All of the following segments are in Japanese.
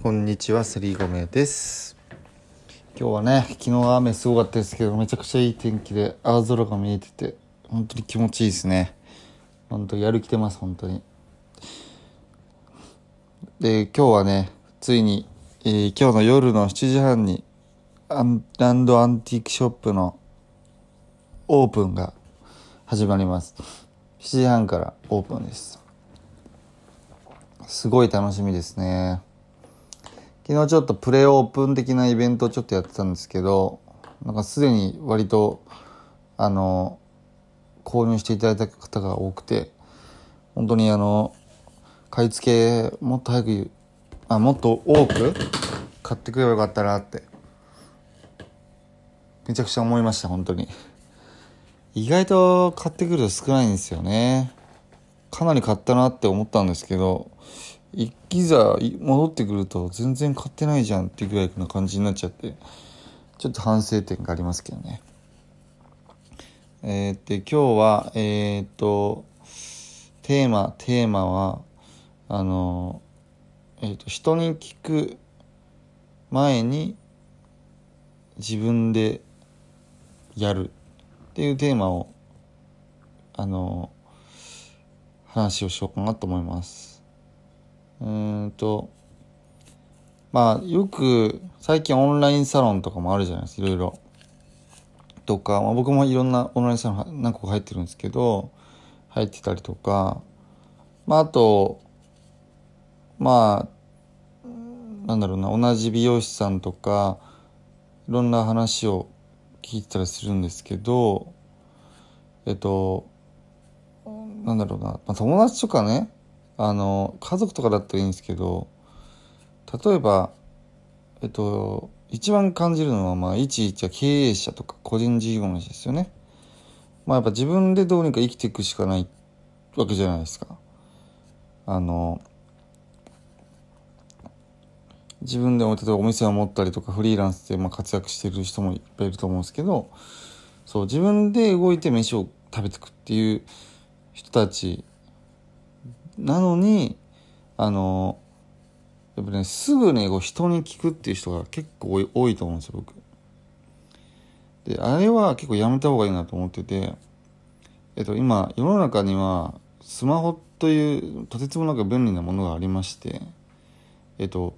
こんにちはセリゴメです。今日はね昨日は雨すごかったですけどめちゃくちゃいい天気で青空が見えてて本当に気持ちいいですね。本当やる気出ます本当に。で今日はねついに、えー今日の夜の7時半にアンランドアンティークショップのオープンが始まります。7時半からオープンです。すごい楽しみですね。昨日ちょっとプレオープン的なイベントをちょっとやってたんですけどなんかすでに割とあの購入していただいた方が多くて本当にあの買い付けもっと早くあもっと多く買ってくればよかったなってめちゃくちゃ思いました本当に。意外と買ってくると少ないんですよね。かなり買ったなって思ったんですけどいいざ戻ってくると全然買ってないじゃんってぐらいな感じになっちゃって。ちょっと反省点がありますけどね。えー、で今日はえー、っとテーマテーマはあのえー、と人に聞く前に自分でやるっていうテーマをあの話をしようかなと思います。うんとまあよく最近オンラインサロンとかもあるじゃないですかいろいろ。とか、まあ、僕もいろんなオンラインサロン何個か入ってるんですけど入ってたりとかまああとまあなんだろうな同じ美容師さんとかいろんな話を聞いてたりするんですけどえっとなんだろうな、まあ、友達とかねあの家族とかだったらいいんですけど例えばえっと一番感じるのはまあ一一は経営者とか個人事業主ですよね。まあやっぱ自分でどうにか生きていくしかないわけじゃないですか。あの自分でも例えばお店を持ったりとかフリーランスでまあ活躍してる人もいっぱいいると思うんですけどそう自分で動いて飯を食べていくっていう人たちなのにあのやっぱねすぐねこう人に聞くっていう人が結構多い多いと思うんですよ僕。であれは結構やめた方がいいなと思っててえっと今世の中にはスマホというとてつもなく便利なものがありましてえっと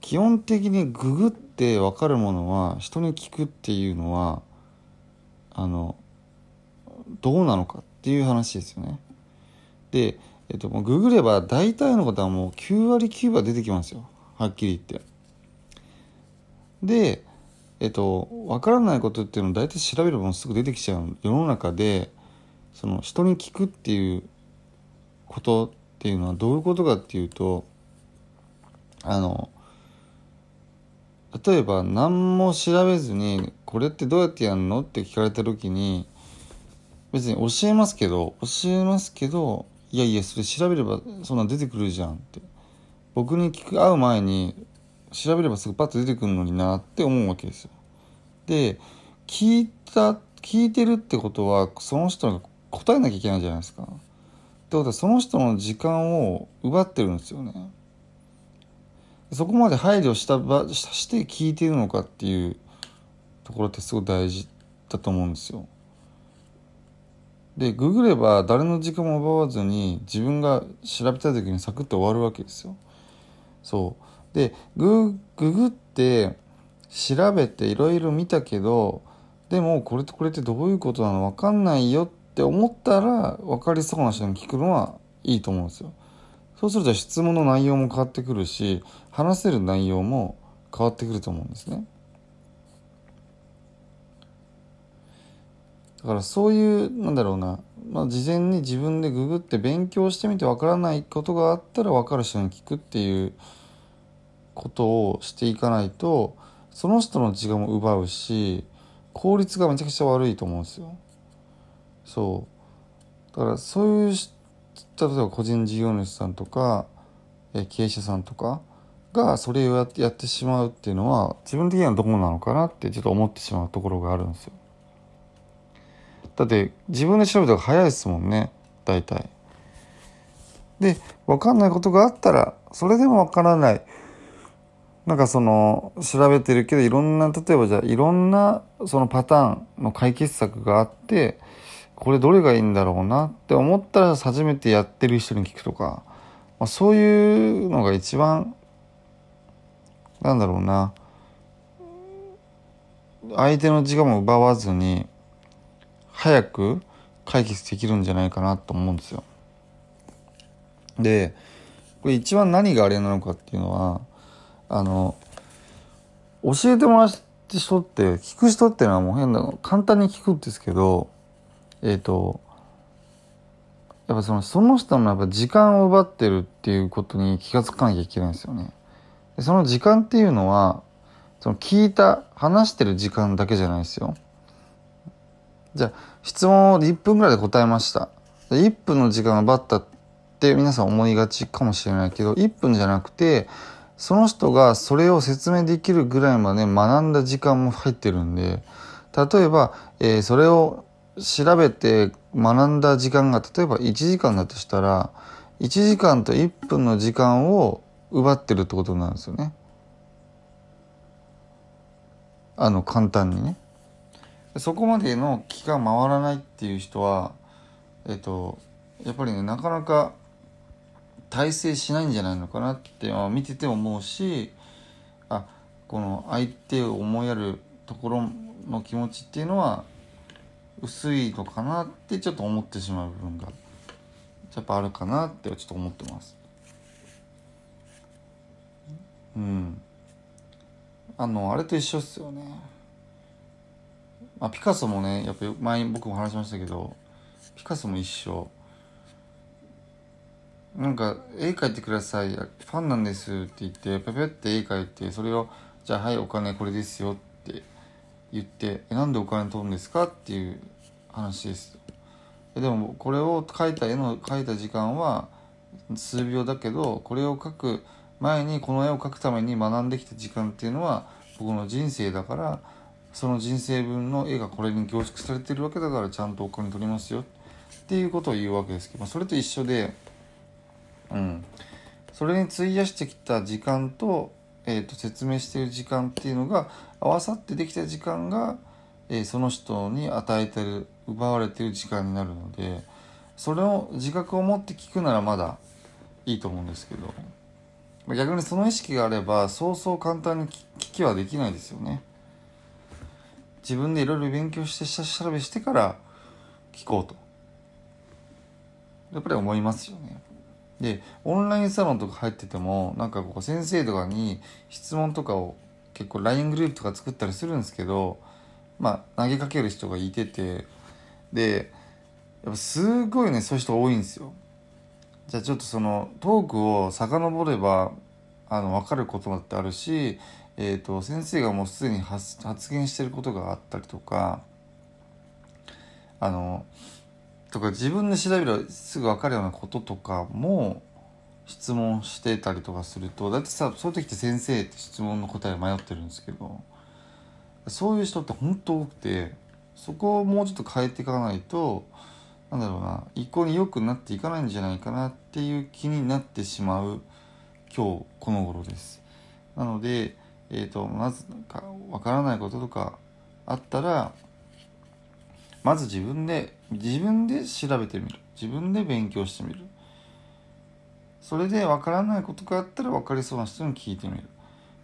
基本的にググって分かるものは人に聞くっていうのはあのどうなのかっていう話ですよね。で、えっと、もうググれば大体のことはもう9割9分出てきますよはっきり言って。で、えっと、分からないことっていうのを大体調べればもうすぐ出てきちゃう世の中でその人に聞くっていうことっていうのはどういうことかっていうとあの例えば何も調べずに「これってどうやってやるの?」って聞かれた時に別に教えますけど教えますけどいやいやそれ調べればそんなん出てくるじゃんって僕に聞く会う前に調べればすぐパッと出てくるのになって思うわけですよ。で聞いた聞いてるってことはその人が答えなきゃいけないじゃないですか。ってことはその人の時間を奪ってるんですよね。そこまで配慮したばして聞いてるのかっていうところってすごい大事だと思うんですよ。でググれば誰の時間も奪わずに自分が調べたい時にサクッと終わるわけですよ。そうでグググって調べていろいろ見たけどでもこれとこれってどういうことなの？分かんないよって思ったら分かりそうな人に聞くのはいいと思うんですよ。そうすると質問の内容も変わってくるし話せる内容も変わってくると思うんですね。だからそういうなんだろうな、まあ、事前に自分でググって勉強してみてわからないことがあったら分かる人に聞くっていうことをしていかないとその人の時間も奪うし効率がめちゃくちゃ悪いと思うんですよ。そうだからそういう例えば個人事業主さんとか経営者さんとかがそれをやってしまうっていうのは自分的にはどこなのかなってちょっと思ってしまうところがあるんですよ。だって自分で調べた方が早いですもんね。大体。で分かんないことがあったらそれでも分からない。なんかその調べてるけどいろんな例えばじゃあいろんなそのパターンの解決策があってこれどれがいいんだろうなって思ったら初めてやってる人に聞くとか、まあ、そういうのが一番なんだろうな。相手の時間も奪わずに早く解決できるんじゃないかなと思うんですよ。でこれ一番何があれなのかっていうのはあの教えてもらって人って聞く人っていうのはもう変な簡単に聞くんですけどえっ、ー、とやっぱそのその人のやっぱ時間を奪ってるっていうことに気が付かなきゃいけないんですよね。でその時間っていうのはその聞いた話してる時間だけじゃないですよ。じゃあ質問を1分ぐらいで答えました。1分の時間を奪ったって皆さん思いがちかもしれないけど1分じゃなくてその人がそれを説明できるぐらいまで学んだ時間も入ってるんで例えば、えー、それを調べて学んだ時間が例えば1時間だとしたら1時間と1分の時間を奪ってるってことなんですよね。あの簡単にね。そこまでの気が回らないっていう人はえっとやっぱりねなかなか体制しないんじゃないのかなって見てて思うしあこの相手を思いやるところの気持ちっていうのは薄いのかなってちょっと思ってしまう部分がやっぱあるかなってちょっと思ってます。うん。あのあれと一緒っすよね。まあ、ピカソもねやっぱ前僕も話しましたけどピカソも一緒。なんか絵描いてください。ファンなんですって言ってペペって絵描いてそれをじゃあはいお金これですよって言ってえなんでお金取るんですか？っていう話です。でもこれを描いた絵の描いた時間は数秒だけどこれを描く前にこの絵を描くために学んできた時間っていうのは僕の人生だからその人生分の絵がこれに凝縮されてるわけだからちゃんとお金取りますよっていうことを言うわけですけど、それと一緒でうん、それに費やしてきた時間と,、えーと、説明してる時間っていうのが合わさってできた時間が、えー、その人に与えてる奪われてる時間になるのでそれを自覚を持って聞くならまだいいと思うんですけど逆にその意識があればそうそう簡単に聞きはできないですよね。自分でいろいろ勉強して下調べしてから聞こうとやっぱり思いますよね。でオンラインサロンとか入っててもなんかこう先生とかに質問とかを結構 LINE グループとか作ったりするんですけどまあ投げかける人がいててでやっぱすごいねそういう人多いんですよ。じゃあちょっとそのトークを遡ればあの分かることだってあるし、えーと、先生がもうすでに発言してることがあったりとかあのとか自分で調べればすぐ分かるようなこととかも質問してたりとかするとだってさそういう時って先生って質問の答え迷ってるんですけどそういう人って本当多くてそこをもうちょっと変えていかないとなんだろうな一向に良くなっていかないんじゃないかなっていう気になってしまう今日この頃です。なので、えーと、まずか分からないこととかあったらまず自分で自分で調べてみる。自分で勉強してみる。それで分からないことがあったら分かりそうな人に聞いてみる。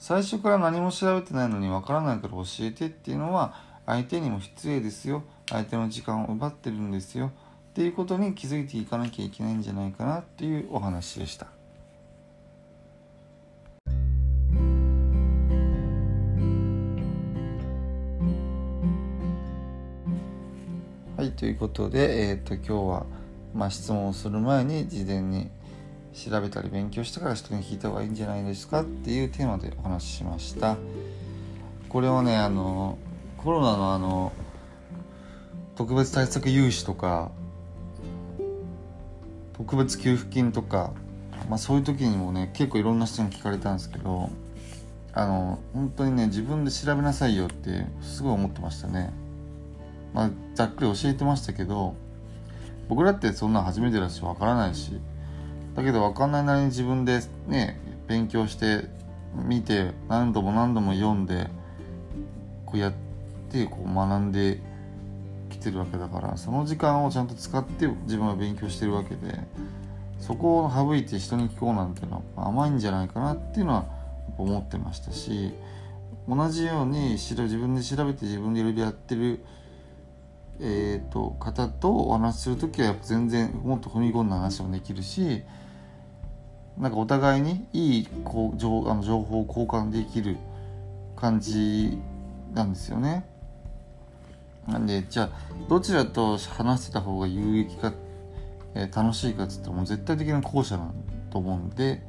最初から何も調べてないのに分からないから教えてっていうのは相手にも失礼ですよ。相手の時間を奪ってるんですよ。っていうことに気づいていかなきゃいけないんじゃないかなっていうお話でした。ということで、えーと、今日は、まあ、質問をする前に事前に、調べたり勉強してから人に聞いた方がいいんじゃないですかっていうテーマでお話ししました。これはねあのコロナのあの特別対策融資とか特別給付金とか、まあ、そういう時にもね結構いろんな人に聞かれたんですけどあの本当にね自分で調べなさいよってすごい思ってましたね。まあざっくり教えてましたけど僕だってそんな初めてだしわからないしだけど分かんないなりに自分でね勉強して見て何度も何度も読んでこうやってこう学んできてるわけだからその時間をちゃんと使って自分は勉強してるわけでそこを省いて人に聞こうなんていうのは甘いんじゃないかなっていうのは思ってましたし同じように自分で調べて自分でいろいろやってるえーと、方とお話しする時はやっぱ全然もっと踏み込んだ話もできるしなんかお互いにいいこう情あの情報を交換できる感じなんですよね。なんでじゃあどちらと話してた方が有益か、えー、楽しいかっつったらも絶対的な後者なんと思うんで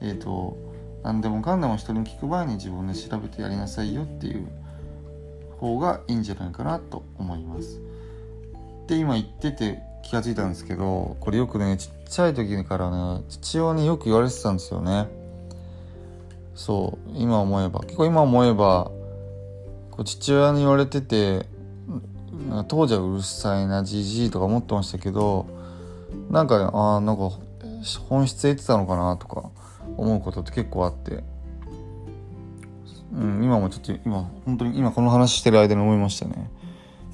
えっ、ー、と何でもかんでも人に聞く前に自分で調べてやりなさいよっていう方がいいんじゃないかなと思います。で今言ってて気が付いたんですけどこれよくねちっちゃい時からね父親によく言われてたんですよね。そう今思えば結構今思えばこう父親に言われてて当時はうるさいなじじいとか思ってましたけどなんかああなんか本質得てたのかなとか思うことって結構あってうん、今もちょっと今本当に今この話してる間に思いましたね。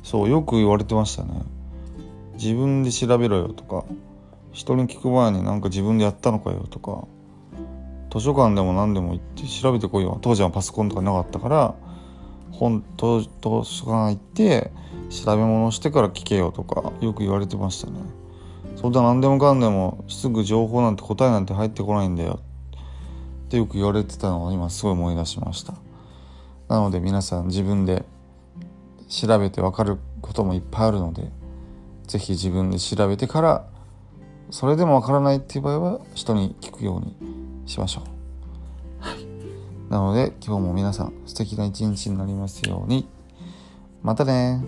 そうよく言われてましたね。自分で調べろよとか人に聞く前になんか自分でやったのかよとか図書館でも何でも行って調べてこいよ。当時はパソコンとかなかったから本図図書館行って調べ物してから聞けよとかよく言われてましたね。そんな何でもかんでもすぐ情報なんて答えなんて入ってこないんだよ。ってよく言われてたのを今すごい思い出しましたなので皆さん自分で調べて分かることもいっぱいあるので是非自分で調べてからそれでも分からないっていう場合は人に聞くようにしましょう。はい、なので今日も皆さん素敵な一日になりますように。またね